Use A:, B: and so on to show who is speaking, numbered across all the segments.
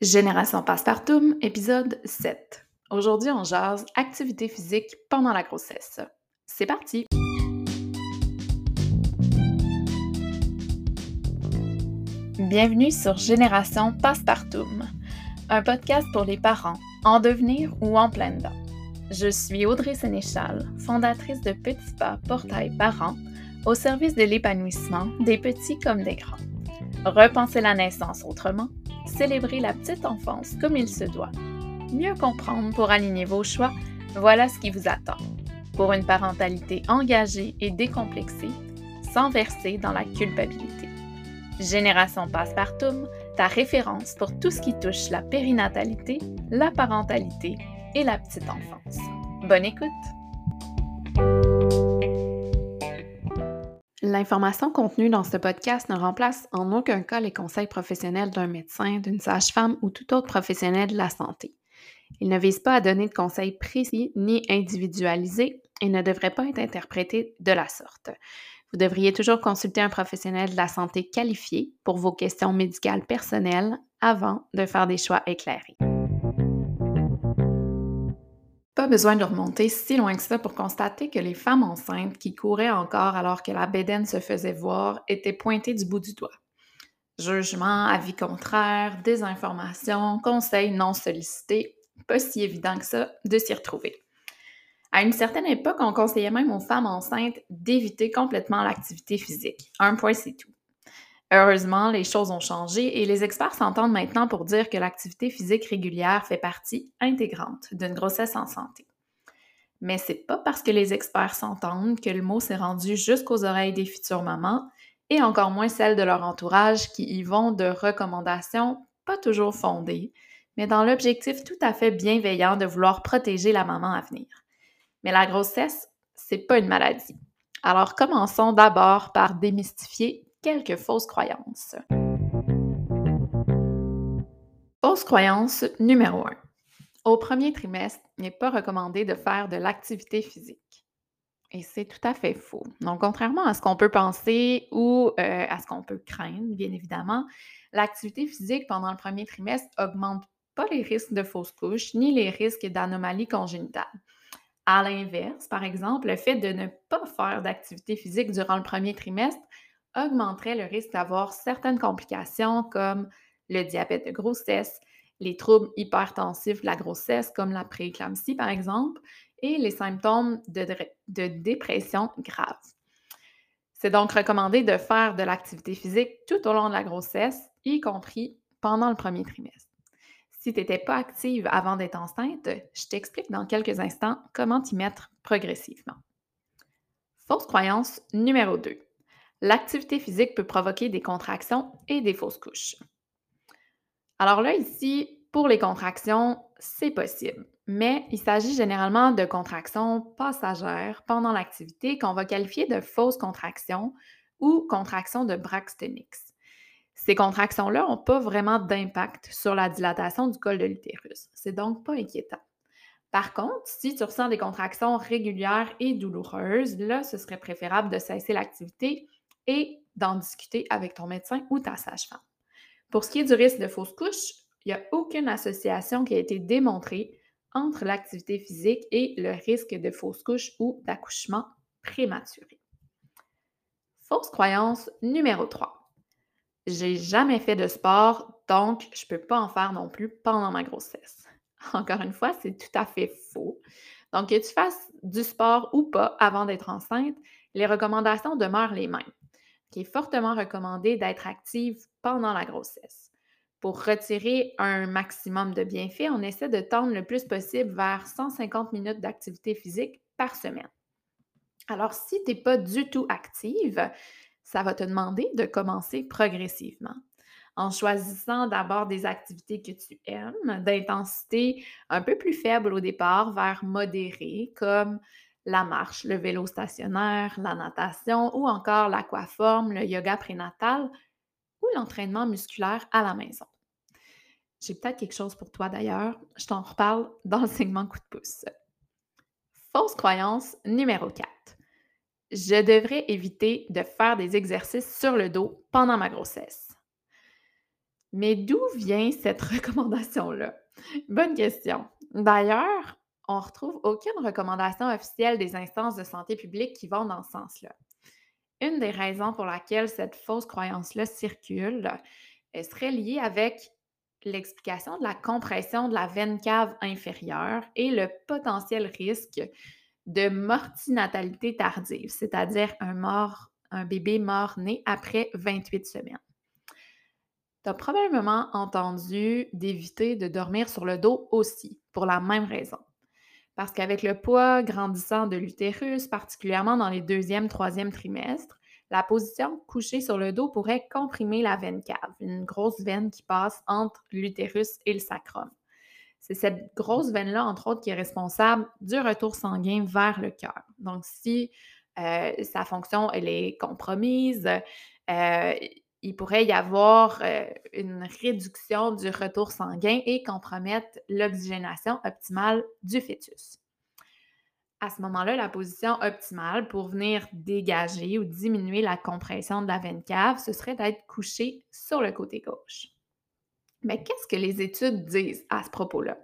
A: Génération Passepartout, épisode 7. Aujourd'hui, on jase activité physique pendant la grossesse. C'est parti! Bienvenue sur Génération Passepartout, un podcast pour les parents en devenir ou en pleine dents. Je suis Audrey Sénéchal, fondatrice de Petits Pas Portail Parents, au service de l'épanouissement des petits comme des grands. Repenser la naissance autrement célébrer la petite enfance comme il se doit. Mieux comprendre pour aligner vos choix, voilà ce qui vous attend. Pour une parentalité engagée et décomplexée, sans verser dans la culpabilité. Génération Passepartout, ta référence pour tout ce qui touche la périnatalité, la parentalité et la petite enfance. Bonne écoute! L'information contenue dans ce podcast ne remplace en aucun cas les conseils professionnels d'un médecin, d'une sage-femme ou tout autre professionnel de la santé. Il ne vise pas à donner de conseils précis ni individualisés et ne devrait pas être interprété de la sorte. Vous devriez toujours consulter un professionnel de la santé qualifié pour vos questions médicales personnelles avant de faire des choix éclairés. Pas besoin de remonter si loin que ça pour constater que les femmes enceintes qui couraient encore alors que la bédaine se faisait voir étaient pointées du bout du doigt. Jugement, avis contraire, désinformation, conseils non sollicités, pas si évident que ça de s'y retrouver. À une certaine époque, on conseillait même aux femmes enceintes d'éviter complètement l'activité physique. Un point, c'est tout. Heureusement, les choses ont changé et les experts s'entendent maintenant pour dire que l'activité physique régulière fait partie intégrante d'une grossesse en santé. Mais c'est pas parce que les experts s'entendent que le mot s'est rendu jusqu'aux oreilles des futures mamans et encore moins celles de leur entourage qui y vont de recommandations pas toujours fondées, mais dans l'objectif tout à fait bienveillant de vouloir protéger la maman à venir. Mais la grossesse, c'est pas une maladie. Alors commençons d'abord par démystifier quelques fausses croyances. Fausse croyance numéro 1. Au premier trimestre, il n'est pas recommandé de faire de l'activité physique. Et c'est tout à fait faux. Donc, contrairement à ce qu'on peut penser ou euh, à ce qu'on peut craindre, bien évidemment, l'activité physique pendant le premier trimestre augmente pas les risques de fausses couches ni les risques d'anomalies congénitales. À l'inverse, par exemple, le fait de ne pas faire d'activité physique durant le premier trimestre augmenterait le risque d'avoir certaines complications comme le diabète de grossesse, les troubles hypertensifs de la grossesse comme la prééclampsie par exemple, et les symptômes de, de dépression grave. C'est donc recommandé de faire de l'activité physique tout au long de la grossesse, y compris pendant le premier trimestre. Si tu n'étais pas active avant d'être enceinte, je t'explique dans quelques instants comment t'y mettre progressivement. Fausse croyance numéro 2 l'activité physique peut provoquer des contractions et des fausses couches. Alors là, ici, pour les contractions, c'est possible, mais il s'agit généralement de contractions passagères pendant l'activité qu'on va qualifier de fausses contractions ou contractions de Braxton Ces contractions-là n'ont pas vraiment d'impact sur la dilatation du col de l'utérus. C'est donc pas inquiétant. Par contre, si tu ressens des contractions régulières et douloureuses, là, ce serait préférable de cesser l'activité et d'en discuter avec ton médecin ou ta sage-femme. Pour ce qui est du risque de fausse couche, il n'y a aucune association qui a été démontrée entre l'activité physique et le risque de fausse couche ou d'accouchement prématuré. Fausse croyance numéro 3. J'ai jamais fait de sport, donc je ne peux pas en faire non plus pendant ma grossesse. Encore une fois, c'est tout à fait faux. Donc, que tu fasses du sport ou pas avant d'être enceinte, les recommandations demeurent les mêmes qui est fortement recommandé d'être active pendant la grossesse. Pour retirer un maximum de bienfaits, on essaie de tendre le plus possible vers 150 minutes d'activité physique par semaine. Alors, si tu n'es pas du tout active, ça va te demander de commencer progressivement en choisissant d'abord des activités que tu aimes, d'intensité un peu plus faible au départ vers modérée, comme la marche, le vélo stationnaire, la natation ou encore l'aquaforme, le yoga prénatal ou l'entraînement musculaire à la maison. J'ai peut-être quelque chose pour toi d'ailleurs, je t'en reparle dans le segment coup de pouce. Fausse croyance numéro 4. Je devrais éviter de faire des exercices sur le dos pendant ma grossesse. Mais d'où vient cette recommandation-là? Bonne question. D'ailleurs, on retrouve aucune recommandation officielle des instances de santé publique qui vont dans ce sens-là. Une des raisons pour laquelle cette fausse croyance-là circule elle serait liée avec l'explication de la compression de la veine cave inférieure et le potentiel risque de mortinatalité tardive, c'est-à-dire un, mort, bébé mort-né après 28 semaines. Tu as probablement entendu d'éviter de dormir sur le dos aussi, pour la même raison. Parce qu'avec le poids grandissant de l'utérus, particulièrement dans les deuxième, troisième trimestres, la position couchée sur le dos pourrait comprimer la veine cave, une grosse veine qui passe entre l'utérus et le sacrum. C'est cette grosse veine-là, entre autres, qui est responsable du retour sanguin vers le cœur. Donc, si euh, sa fonction elle est compromise, euh, il pourrait y avoir euh, une réduction du retour sanguin et compromettre l'oxygénation optimale du fœtus. À ce moment-là, la position optimale pour venir dégager ou diminuer la compression de la veine cave, ce serait d'être couché sur le côté gauche. Mais qu'est-ce que les études disent à ce propos-là?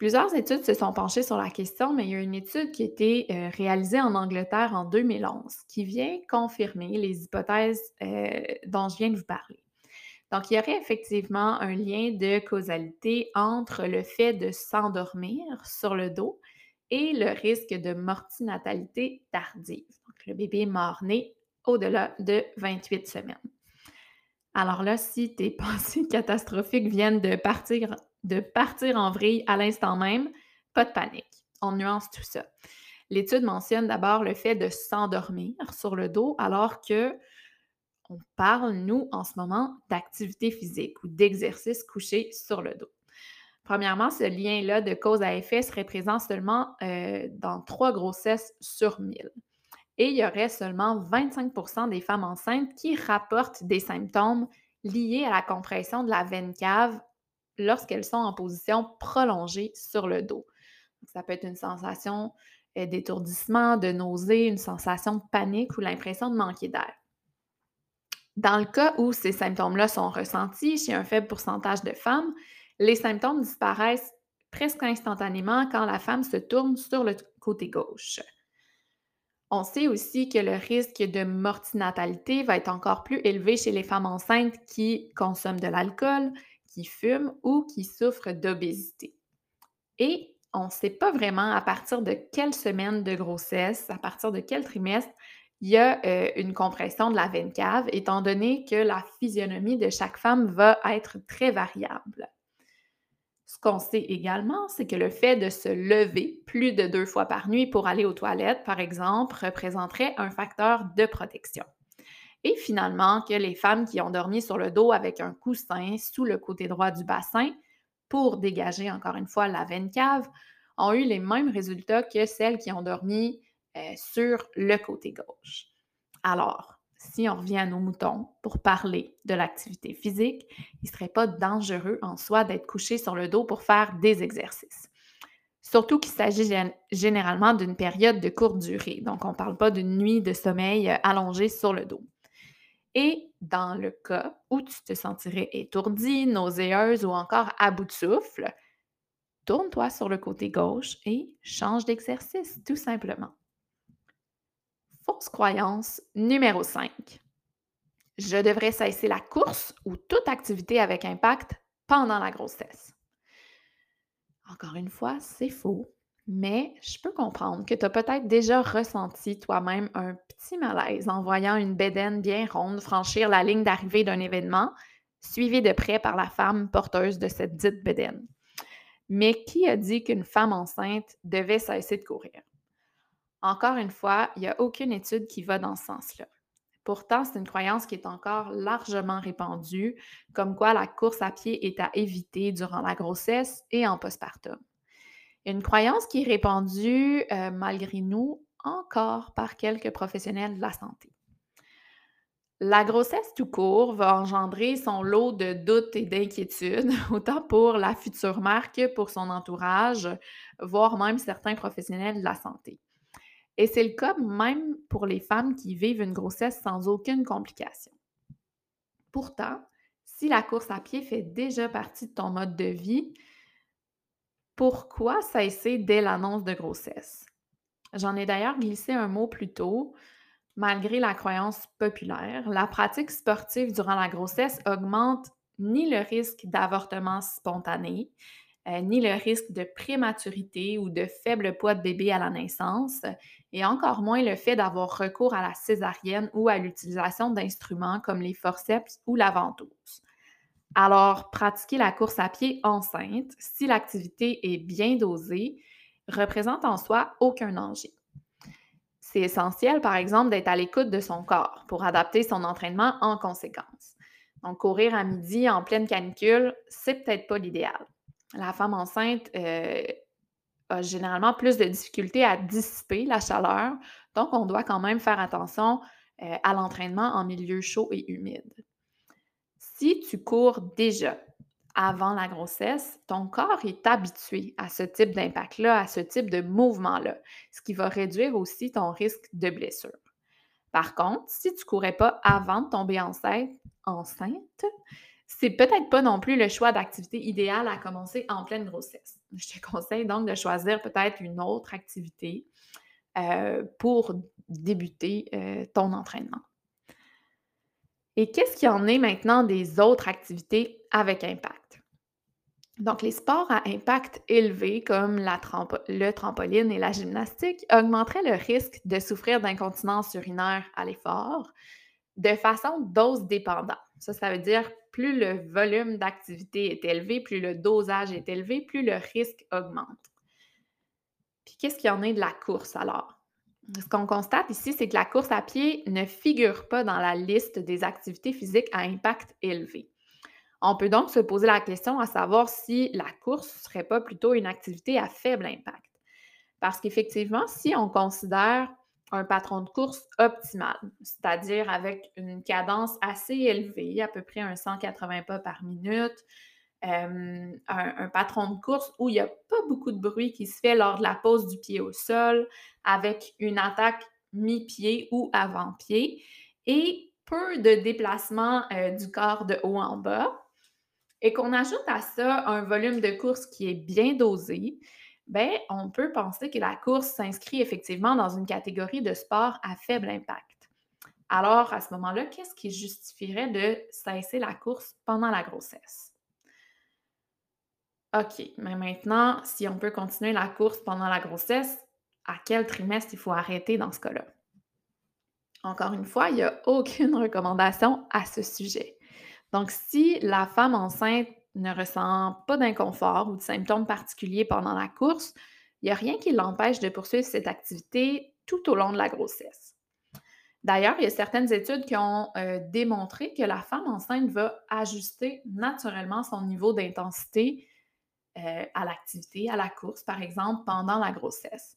A: Plusieurs études se sont penchées sur la question, mais il y a une étude qui a été euh, réalisée en Angleterre en 2011 qui vient confirmer les hypothèses euh, dont je viens de vous parler. Donc, il y aurait effectivement un lien de causalité entre le fait de s'endormir sur le dos et le risque de mortinatalité tardive. Donc, le bébé mort-né au-delà de 28 semaines. Alors là, si tes pensées catastrophiques viennent de partir de partir en vrille à l'instant même, pas de panique. On nuance tout ça. L'étude mentionne d'abord le fait de s'endormir sur le dos alors que on parle, nous, en ce moment, d'activité physique ou d'exercice couché sur le dos. Premièrement, ce lien-là de cause à effet serait présent seulement euh, dans trois grossesses sur 1000. Et il y aurait seulement 25% des femmes enceintes qui rapportent des symptômes liés à la compression de la veine cave lorsqu'elles sont en position prolongée sur le dos. ça peut être une sensation euh, d'étourdissement, de nausée, une sensation de panique ou l'impression de manquer d'air. Dans le cas où ces symptômes-là sont ressentis chez un faible pourcentage de femmes, les symptômes disparaissent presque instantanément quand la femme se tourne sur le côté gauche. On sait aussi que le risque de mortinatalité va être encore plus élevé chez les femmes enceintes qui consomment de l'alcool, qui fument ou qui souffrent d'obésité. Et on ne sait pas vraiment à partir de quelle semaine de grossesse, à partir de quel trimestre, il y a euh, une compression de la veine cave, étant donné que la physionomie de chaque femme va être très variable. Ce qu'on sait également, c'est que le fait de se lever plus de deux fois par nuit pour aller aux toilettes, par exemple, représenterait un facteur de protection. Et finalement, que les femmes qui ont dormi sur le dos avec un coussin sous le côté droit du bassin pour dégager encore une fois la veine cave ont eu les mêmes résultats que celles qui ont dormi euh, sur le côté gauche. Alors, si on revient à nos moutons pour parler de l'activité physique, il ne serait pas dangereux en soi d'être couché sur le dos pour faire des exercices. Surtout qu'il s'agit généralement d'une période de courte durée. Donc, on ne parle pas d'une nuit de sommeil euh, allongée sur le dos. Et dans le cas où tu te sentirais étourdie, nauséeuse ou encore à bout de souffle, tourne-toi sur le côté gauche et change d'exercice, tout simplement. Fausse croyance numéro 5. Je devrais cesser la course ou toute activité avec impact pendant la grossesse. Encore une fois, c'est faux. Mais je peux comprendre que tu as peut-être déjà ressenti toi-même un petit malaise en voyant une bédaine bien ronde franchir la ligne d'arrivée d'un événement, suivi de près par la femme porteuse de cette dite bédaine. Mais qui a dit qu'une femme enceinte devait cesser de courir? Encore une fois, il n'y a aucune étude qui va dans ce sens-là. Pourtant, c'est une croyance qui est encore largement répandue, comme quoi la course à pied est à éviter durant la grossesse et en postpartum. Une croyance qui est répandue, euh, malgré nous, encore par quelques professionnels de la santé. La grossesse tout court va engendrer son lot de doutes et d'inquiétudes, autant pour la future mère que pour son entourage, voire même certains professionnels de la santé. Et c'est le cas même pour les femmes qui vivent une grossesse sans aucune complication. Pourtant, si la course à pied fait déjà partie de ton mode de vie, pourquoi cesser dès l'annonce de grossesse? J'en ai d'ailleurs glissé un mot plus tôt. Malgré la croyance populaire, la pratique sportive durant la grossesse augmente ni le risque d'avortement spontané, euh, ni le risque de prématurité ou de faible poids de bébé à la naissance, et encore moins le fait d'avoir recours à la césarienne ou à l'utilisation d'instruments comme les forceps ou la ventouse. Alors, pratiquer la course à pied enceinte, si l'activité est bien dosée, représente en soi aucun danger. C'est essentiel, par exemple, d'être à l'écoute de son corps pour adapter son entraînement en conséquence. Donc, courir à midi en pleine canicule, c'est peut-être pas l'idéal. La femme enceinte euh, a généralement plus de difficultés à dissiper la chaleur, donc on doit quand même faire attention euh, à l'entraînement en milieu chaud et humide. Si tu cours déjà avant la grossesse, ton corps est habitué à ce type d'impact-là, à ce type de mouvement-là, ce qui va réduire aussi ton risque de blessure. Par contre, si tu ne courais pas avant de tomber enceinte, enceinte c'est peut-être pas non plus le choix d'activité idéal à commencer en pleine grossesse. Je te conseille donc de choisir peut-être une autre activité euh, pour débuter euh, ton entraînement. Et qu'est-ce qu'il y en est maintenant des autres activités avec impact? Donc, les sports à impact élevé comme le trampoline et la gymnastique augmenteraient le risque de souffrir d'incontinence urinaire à l'effort de façon dose dépendante. Ça, ça veut dire plus le volume d'activité est élevé, plus le dosage est élevé, plus le risque augmente. Puis qu'est-ce qu'il y en est de la course alors? Ce qu'on constate ici, c'est que la course à pied ne figure pas dans la liste des activités physiques à impact élevé. On peut donc se poser la question à savoir si la course ne serait pas plutôt une activité à faible impact. Parce qu'effectivement, si on considère un patron de course optimal, c'est-à-dire avec une cadence assez élevée, à peu près un 180 pas par minute, un, patron de course où il n'y a pas beaucoup de bruit qui se fait lors de la pose du pied au sol, avec une attaque mi-pied ou avant-pied, et peu de déplacement euh, du corps de haut en bas, et qu'on ajoute à ça un volume de course qui est bien dosé, ben, on peut penser que la course s'inscrit effectivement dans une catégorie de sport à faible impact. Alors, à ce moment-là, qu'est-ce qui justifierait de cesser la course pendant la grossesse? OK, mais maintenant, si on peut continuer la course pendant la grossesse, à quel trimestre il faut arrêter dans ce cas-là? Encore une fois, il n'y a aucune recommandation à ce sujet. Donc, si la femme enceinte ne ressent pas d'inconfort ou de symptômes particuliers pendant la course, il n'y a rien qui l'empêche de poursuivre cette activité tout au long de la grossesse. D'ailleurs, il y a certaines études qui ont euh, démontré que la femme enceinte va ajuster naturellement son niveau d'intensité euh, à l'activité, à la course, par exemple, pendant la grossesse.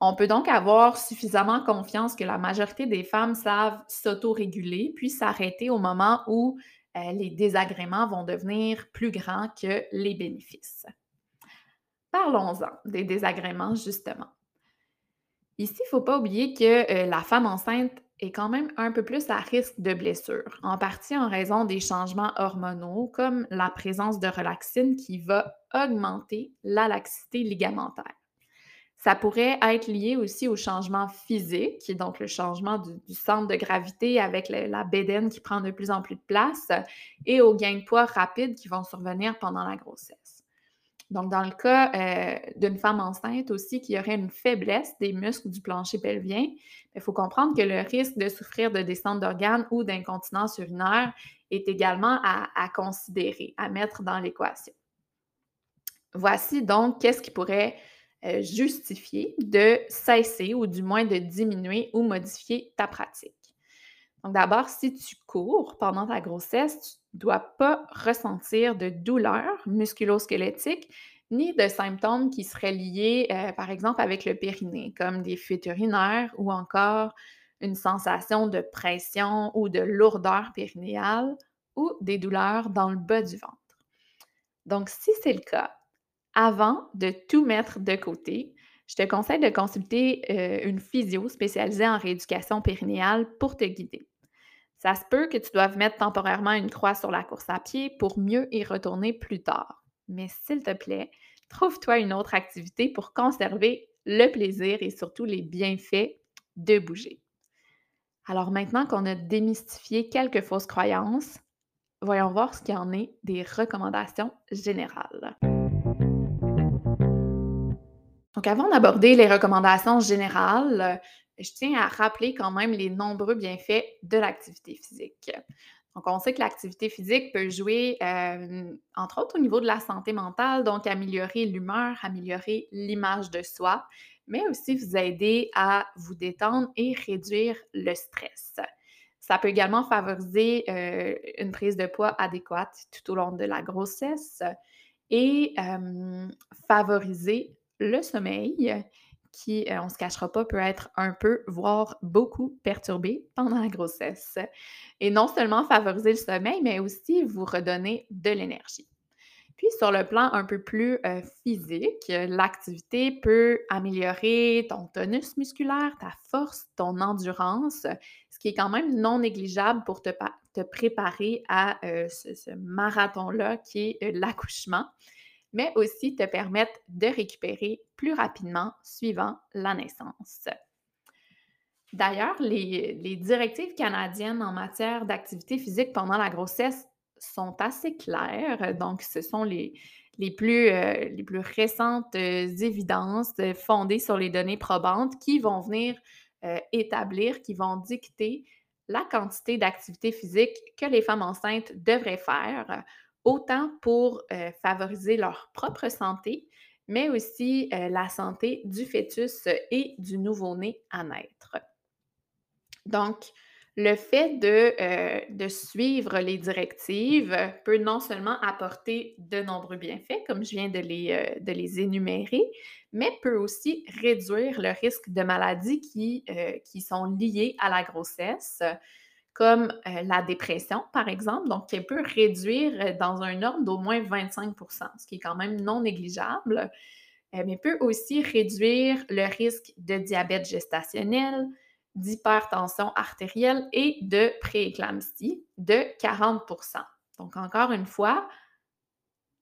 A: On peut donc avoir suffisamment confiance que la majorité des femmes savent s'autoréguler puis s'arrêter au moment où euh, les désagréments vont devenir plus grands que les bénéfices. Parlons-en des désagréments, justement. Ici, il ne faut pas oublier que euh, la femme enceinte est quand même un peu plus à risque de blessure, en partie en raison des changements hormonaux comme la présence de relaxine qui va augmenter la laxité ligamentaire. Ça pourrait être lié aussi au changement physique, donc le changement du, centre de gravité avec la bédaine qui prend de plus en plus de place et aux gains de poids rapides qui vont survenir pendant la grossesse. Donc, dans le cas euh, d'une femme enceinte aussi qui aurait une faiblesse des muscles du plancher pelvien, il faut comprendre que le risque de souffrir de descente d'organes ou d'incontinence urinaire est également à considérer, à mettre dans l'équation. Voici donc qu'est-ce qui pourrait euh, justifier de cesser ou du moins de diminuer ou modifier ta pratique. Donc d'abord, si tu cours pendant ta grossesse, tu ne dois pas ressentir de douleur musculo-squelettique ni de symptômes qui seraient liés, euh, par exemple, avec le périnée, comme des fuites urinaires ou encore une sensation de pression ou de lourdeur périnéale ou des douleurs dans le bas du ventre. Donc, si c'est le cas, avant de tout mettre de côté, je te conseille de consulter euh, une physio spécialisée en rééducation périnéale pour te guider. Ça se peut que tu doives mettre temporairement une croix sur la course à pied pour mieux y retourner plus tard. Mais s'il te plaît, trouve-toi une autre activité pour conserver le plaisir et surtout les bienfaits de bouger. Alors maintenant qu'on a démystifié quelques fausses croyances, voyons voir ce qu'il en est des recommandations générales. Donc avant d'aborder les recommandations générales, je tiens à rappeler quand même les nombreux bienfaits de l'activité physique. Donc, on sait que l'activité physique peut jouer, euh, entre autres, au niveau de la santé mentale, donc améliorer l'humeur, améliorer l'image de soi, mais aussi vous aider à vous détendre et réduire le stress. Ça peut également favoriser euh, une prise de poids adéquate tout au long de la grossesse et euh, favoriser le sommeil qui, on ne se cachera pas, peut être un peu, voire beaucoup perturbé pendant la grossesse. Et non seulement favoriser le sommeil, mais aussi vous redonner de l'énergie. Puis sur le plan un peu plus euh, physique, l'activité peut améliorer ton tonus musculaire, ta force, ton endurance, ce qui est quand même non négligeable pour te, préparer à euh, ce, marathon-là qui est euh, l'accouchement, mais aussi te permettre de récupérer plus rapidement suivant la naissance. D'ailleurs, les, directives canadiennes en matière d'activité physique pendant la grossesse sont assez claires. Donc, ce sont les, les, plus, euh, les plus récentes euh, évidences euh, fondées sur les données probantes qui vont venir établir, qui vont dicter la quantité d'activité physique que les femmes enceintes devraient faire, autant pour favoriser leur propre santé, mais aussi la santé du fœtus et du nouveau-né à naître. Donc, le fait euh, de, suivre les directives peut non seulement apporter de nombreux bienfaits, comme je viens de les, euh, énumérer, mais peut aussi réduire le risque de maladies euh, qui sont liées à la grossesse, comme la dépression, par exemple, donc qui peut réduire dans un ordre d'au moins 25% ce qui est quand même non négligeable, mais peut aussi réduire le risque de diabète gestationnel, d'hypertension artérielle et de prééclampsie de 40% Donc, encore une fois,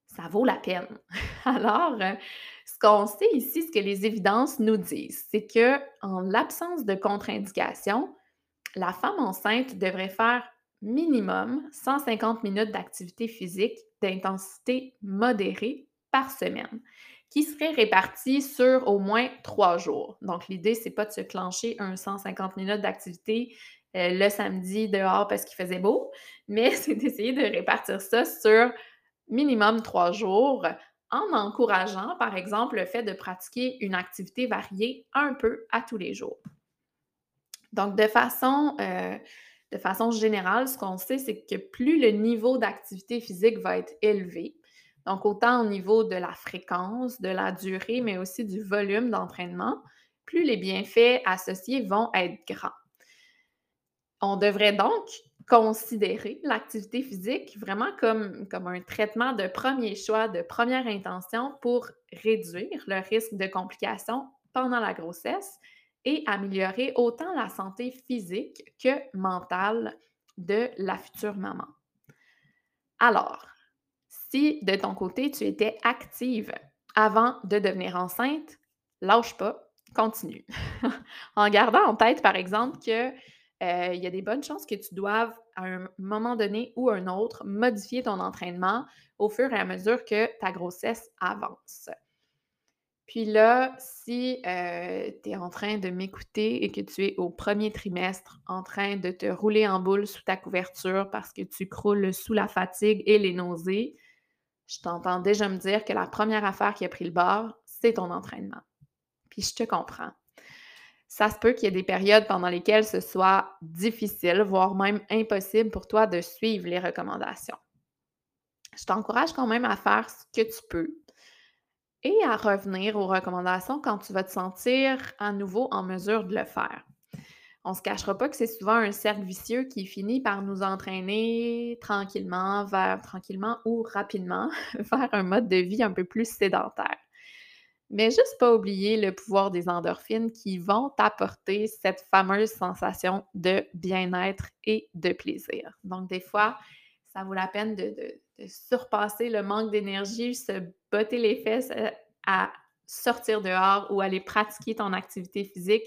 A: ça vaut la peine. Alors, euh, ce qu'on sait ici, ce que les évidences nous disent, c'est que en l'absence de contre-indication, la femme enceinte devrait faire minimum 150 minutes d'activité physique d'intensité modérée par semaine qui serait réparti sur au moins trois jours. Donc, l'idée, c'est pas de se clencher un 150 minutes d'activité euh, le samedi dehors parce qu'il faisait beau, mais c'est d'essayer de répartir ça sur minimum trois jours en encourageant, par exemple, le fait de pratiquer une activité variée un peu à tous les jours. Donc, de façon, euh, de façon générale, ce qu'on sait, c'est que plus le niveau d'activité physique va être élevé, donc, autant au niveau de la fréquence, de la durée, mais aussi du volume d'entraînement, plus les bienfaits associés vont être grands. On devrait donc considérer l'activité physique vraiment comme un traitement de premier choix, de première intention pour réduire le risque de complications pendant la grossesse et améliorer autant la santé physique que mentale de la future maman. Alors, si de ton côté, tu étais active avant de devenir enceinte, lâche pas, continue. en gardant en tête, par exemple, que euh, y a des bonnes chances que tu doives, à un moment donné ou un autre, modifier ton entraînement au fur et à mesure que ta grossesse avance. Puis là, si euh, tu es en train de m'écouter et que tu es au premier trimestre en train de te rouler en boule sous ta couverture parce que tu croules sous la fatigue et les nausées, je t'entends déjà me dire que la première affaire qui a pris le bord, c'est ton entraînement. Puis je te comprends. Ça se peut qu'il y ait des périodes pendant lesquelles ce soit difficile, voire même impossible pour toi de suivre les recommandations. Je t'encourage quand même à faire ce que tu peux et à revenir aux recommandations quand tu vas te sentir à nouveau en mesure de le faire on ne se cachera pas que c'est souvent un cercle vicieux qui finit par nous entraîner tranquillement vers tranquillement ou rapidement vers un mode de vie un peu plus sédentaire. Mais juste pas oublier le pouvoir des endorphines qui vont t'apporter cette fameuse sensation de bien-être et de plaisir. Donc, des fois, ça vaut la peine de, surpasser le manque d'énergie, se botter les fesses euh, à sortir dehors ou aller pratiquer ton activité physique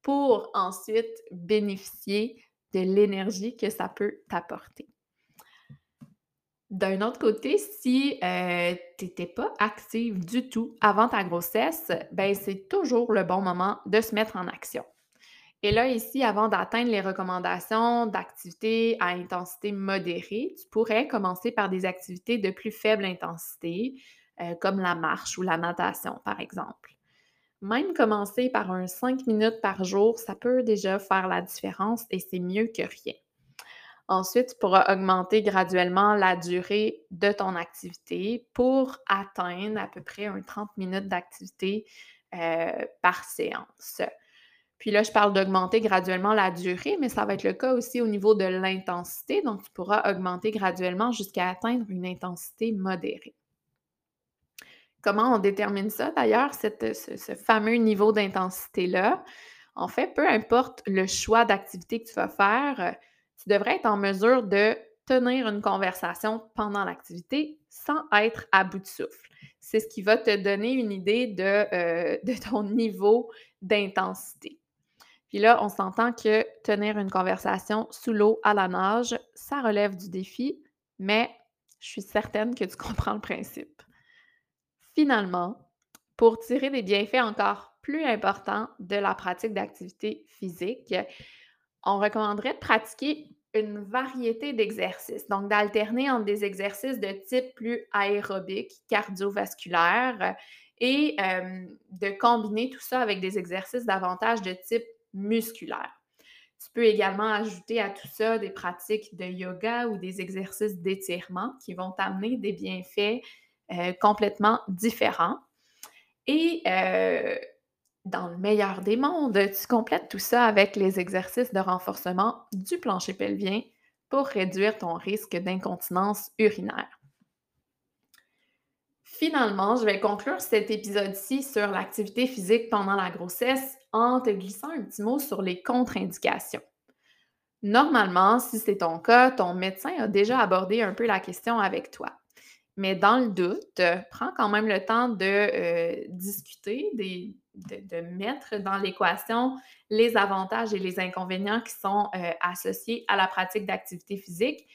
A: pour ensuite bénéficier de l'énergie que ça peut t'apporter. D'un autre côté, si euh, tu n'étais pas active du tout avant ta grossesse, ben c'est toujours le bon moment de se mettre en action. Et là, ici, avant d'atteindre les recommandations d'activités à intensité modérée, tu pourrais commencer par des activités de plus faible intensité, euh, comme la marche ou la natation, par exemple. Même commencer par un 5 minutes par jour, ça peut déjà faire la différence et c'est mieux que rien. Ensuite, tu pourras augmenter graduellement la durée de ton activité pour atteindre à peu près un 30 minutes d'activité euh, par séance. Puis là, je parle d'augmenter graduellement la durée, mais ça va être le cas aussi au niveau de l'intensité. Donc, tu pourras augmenter graduellement jusqu'à atteindre une intensité modérée. Comment on détermine ça d'ailleurs, ce, fameux niveau d'intensité-là? En fait, peu importe le choix d'activité que tu vas faire, tu devrais être en mesure de tenir une conversation pendant l'activité sans être à bout de souffle. C'est ce qui va te donner une idée de, euh, de ton niveau d'intensité. Puis là, on s'entend que tenir une conversation sous l'eau à la nage, ça relève du défi, mais je suis certaine que tu comprends le principe. Finalement, pour tirer des bienfaits encore plus importants de la pratique d'activité physique, on recommanderait de pratiquer une variété d'exercices, donc d'alterner entre des exercices de type plus aérobique, cardiovasculaire, et euh, de combiner tout ça avec des exercices davantage de type musculaire. Tu peux également ajouter à tout ça des pratiques de yoga ou des exercices d'étirement qui vont t'amener des bienfaits euh, complètement différents. Et euh, dans le meilleur des mondes, tu complètes tout ça avec les exercices de renforcement du plancher pelvien pour réduire ton risque d'incontinence urinaire. Finalement, je vais conclure cet épisode-ci sur l'activité physique pendant la grossesse en te glissant un petit mot sur les contre-indications. Normalement, si c'est ton cas, ton médecin a déjà abordé un peu la question avec toi. Mais dans le doute, prends quand même le temps de euh, discuter, de, mettre dans l'équation les avantages et les inconvénients qui sont euh, associés à la pratique d'activité physique.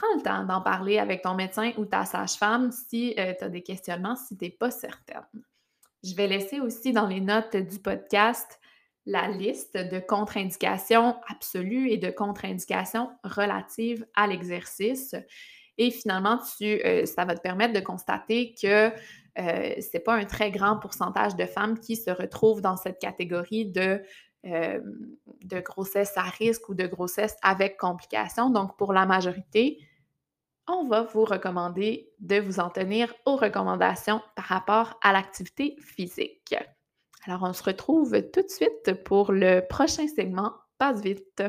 A: Prends le temps d'en parler avec ton médecin ou ta sage-femme si euh, tu as des questionnements, si tu n'es pas certaine. Je vais laisser aussi dans les notes du podcast la liste de contre-indications absolues et de contre-indications relatives à l'exercice. Et finalement, euh, ça va te permettre de constater que euh, ce n'est pas un très grand pourcentage de femmes qui se retrouvent dans cette catégorie de grossesse à risque ou de grossesse avec complications. Donc, pour la majorité, on va vous recommander de vous en tenir aux recommandations par rapport à l'activité physique. Alors, on se retrouve tout de suite pour le prochain segment. Passe vite!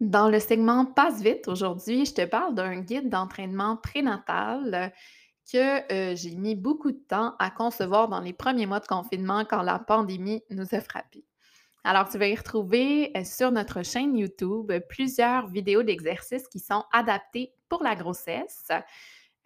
A: Dans le segment Passe vite aujourd'hui, je te parle d'un guide d'entraînement prénatal que euh, j'ai mis beaucoup de temps à concevoir dans les premiers mois de confinement quand la pandémie nous a frappés. Alors, tu vas y retrouver euh, sur notre chaîne YouTube plusieurs vidéos d'exercices qui sont adaptés pour la grossesse,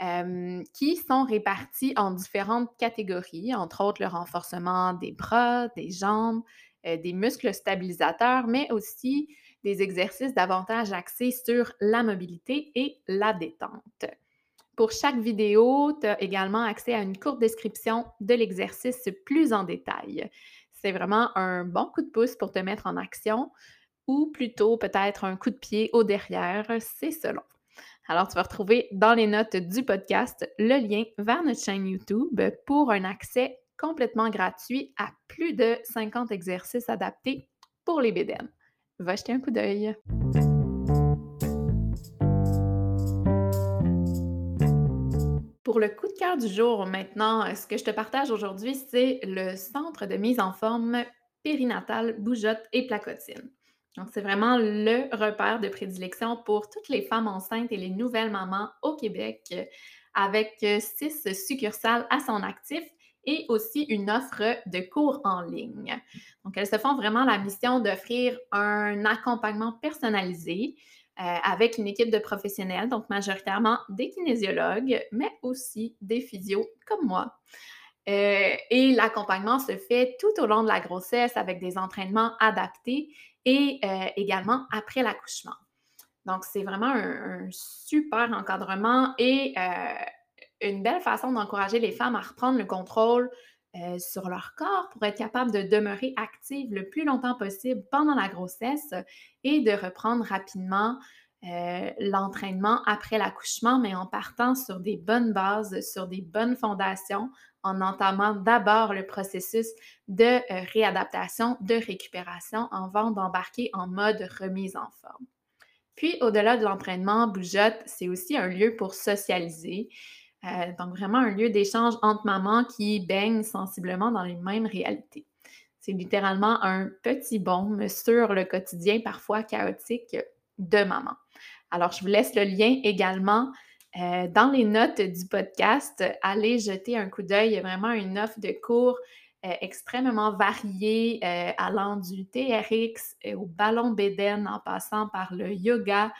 A: euh, qui sont réparties en différentes catégories, entre autres le renforcement des bras, des jambes, des muscles stabilisateurs, mais aussi des exercices davantage axés sur la mobilité et la détente. Pour chaque vidéo, tu as également accès à une courte description de l'exercice plus en détail. C'est vraiment un bon coup de pouce pour te mettre en action ou plutôt peut-être un coup de pied au derrière, c'est selon. Alors, tu vas retrouver dans les notes du podcast le lien vers notre chaîne YouTube pour un accès complètement gratuit à plus de 50 exercices adaptés pour les BDM va jeter un coup d'œil. Pour le coup de cœur du jour, maintenant, ce que je te partage aujourd'hui, c'est le centre de mise en forme périnatale bougeotte et placotine. Donc, c'est vraiment le repère de prédilection pour toutes les femmes enceintes et les nouvelles mamans au Québec avec six succursales à son actif et aussi une offre de cours en ligne. Donc, elles se font vraiment la mission d'offrir un accompagnement personnalisé avec une équipe de professionnels, donc majoritairement des kinésiologues, mais aussi des physios comme moi. Euh, et l'accompagnement se fait tout au long de la grossesse avec des entraînements adaptés et euh, également après l'accouchement. Donc, c'est vraiment un, super encadrement et une belle façon d'encourager les femmes à reprendre le contrôle euh, sur leur corps pour être capable de demeurer active le plus longtemps possible pendant la grossesse et de reprendre rapidement euh, l'entraînement après l'accouchement, mais en partant sur des bonnes bases, sur des bonnes fondations, en entamant d'abord le processus de euh, réadaptation, de récupération avant d'embarquer en mode remise en forme. Puis, au-delà de l'entraînement, Bougeotte, c'est aussi un lieu pour socialiser. Euh, donc, vraiment un lieu d'échange entre mamans qui baignent sensiblement dans les mêmes réalités. C'est littéralement un petit baume sur le quotidien parfois chaotique de maman. Alors, je vous laisse le lien également euh, dans les notes du podcast. Allez jeter un coup d'œil. Il y a vraiment une offre de cours euh, extrêmement variée, allant du TRX au ballon béden en passant par le yoga,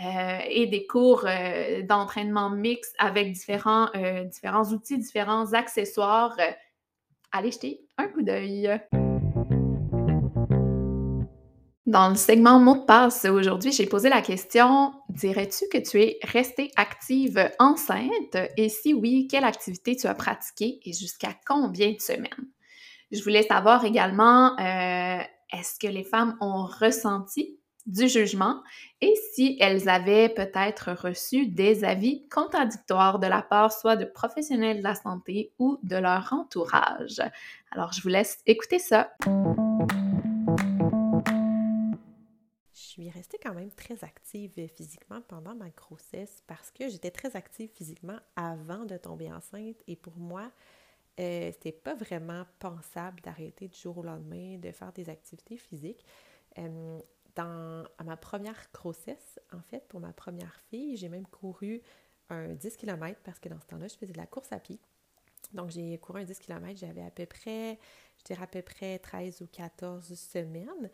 A: euh, et des cours euh, d'entraînement mixte avec différents, euh, différents outils, différents accessoires. allez jeter un coup d'œil. Dans le segment mot de passe aujourd'hui, j'ai posé la question dirais-tu que tu es restée active enceinte? Et si oui, quelle activité tu as pratiquée et jusqu'à combien de semaines? Je voulais savoir également est-ce que les femmes ont ressenti du jugement et si elles avaient peut-être reçu des avis contradictoires de la part soit de professionnels de la santé ou de leur entourage. Alors, je vous laisse écouter ça.
B: Je suis restée quand même très active physiquement pendant ma grossesse parce que j'étais très active physiquement avant de tomber enceinte et pour moi, euh, c'était pas vraiment pensable d'arrêter du jour au lendemain de faire des activités physiques. Euh, dans, à ma première grossesse, en fait, pour ma première fille, j'ai même couru un 10 km parce que dans ce temps-là, je faisais de la course à pied. Donc, j'ai couru un 10 km, j'avais à peu près, je dirais à peu près 13 ou 14 semaines.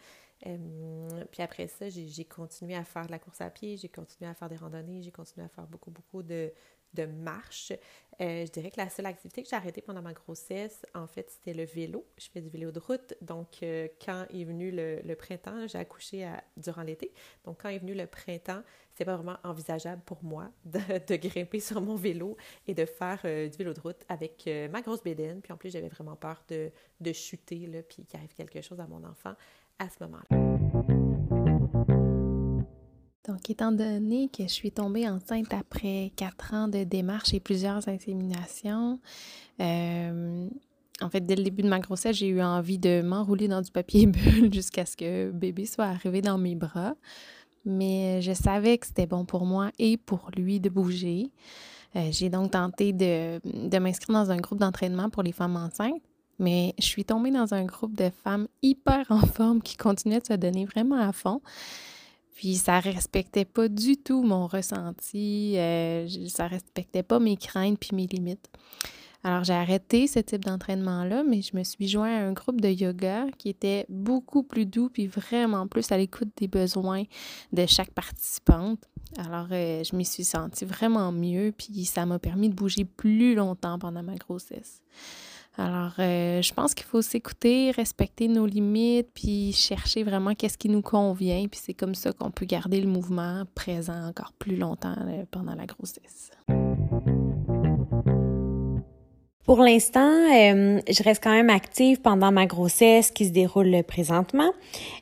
B: Euh, puis après ça, j'ai continué à faire de la course à pied, j'ai continué à faire des randonnées, j'ai continué à faire beaucoup, beaucoup de, de marche. Euh, je dirais que la seule activité que j'ai arrêtée pendant ma grossesse, en fait, c'était le vélo. Je fais du vélo de route. Donc, euh, quand est venu le, printemps, j'ai accouché durant l'été. Donc, quand est venu le printemps, c'était pas vraiment envisageable pour moi de, grimper sur mon vélo et de faire du vélo de route avec ma grosse bédaine. Puis en plus, j'avais vraiment peur de, de chuter, puis qu'il arrive quelque chose à mon enfant à ce moment-là.
C: Donc, étant donné que je suis tombée enceinte après quatre ans de démarches et plusieurs inséminations, euh, en fait, dès le début de ma grossesse, j'ai eu envie de m'enrouler dans du papier bulle jusqu'à ce que bébé soit arrivé dans mes bras. Mais je savais que c'était bon pour moi et pour lui de bouger. Euh, j'ai donc tenté de, de m'inscrire dans un groupe d'entraînement pour les femmes enceintes. Mais je suis tombée dans un groupe de femmes hyper en forme qui continuaient de se donner vraiment à fond. Puis ça respectait pas du tout mon ressenti, euh, ça respectait pas mes craintes puis mes limites. Alors j'ai arrêté ce type d'entraînement-là, mais je me suis joint à un groupe de yoga qui était beaucoup plus doux puis vraiment plus à l'écoute des besoins de chaque participante. Alors euh, je m'y suis sentie vraiment mieux puis ça m'a permis de bouger plus longtemps pendant ma grossesse. Alors, euh, je pense qu'il faut s'écouter, respecter nos limites, puis chercher vraiment qu'est-ce qui nous convient. Puis c'est comme ça qu'on peut garder le mouvement présent encore plus longtemps euh, pendant la grossesse.
D: Pour l'instant, euh, je reste quand même active pendant ma grossesse qui se déroule présentement.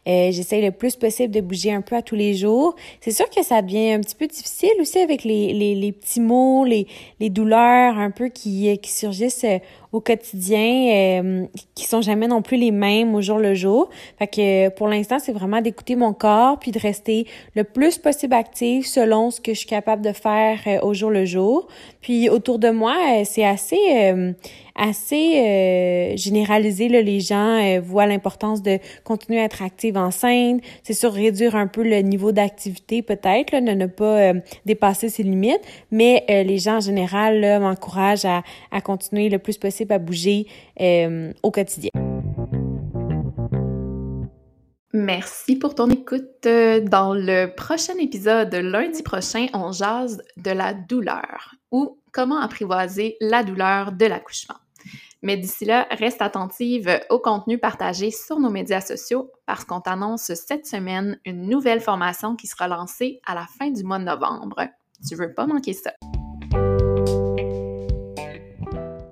D: Euh, J'essaie le plus possible de bouger un peu à tous les jours. C'est sûr que ça devient un petit peu difficile aussi avec les, les, petits mots, les, les douleurs un peu qui, qui surgissent au quotidien, euh, qui sont jamais non plus les mêmes au jour le jour. Fait que pour l'instant, c'est vraiment d'écouter mon corps puis de rester le plus possible active selon ce que je suis capable de faire au jour le jour. Puis autour de moi, c'est assez assez euh, généralisé. Là, les gens euh, voient l'importance de continuer à être active enceinte. C'est sûr, réduire un peu le niveau d'activité peut-être, ne, pas dépasser ses limites. Mais les gens en général m'encouragent à, à continuer le plus possible à bouger au quotidien.
A: Merci pour ton écoute. Dans le prochain épisode, lundi prochain, on jase de la douleur ou comment apprivoiser la douleur de l'accouchement. Mais d'ici là, reste attentive au contenu partagé sur nos médias sociaux parce qu'on t'annonce cette semaine une nouvelle formation qui sera lancée à la fin du mois de novembre. Tu veux pas manquer ça.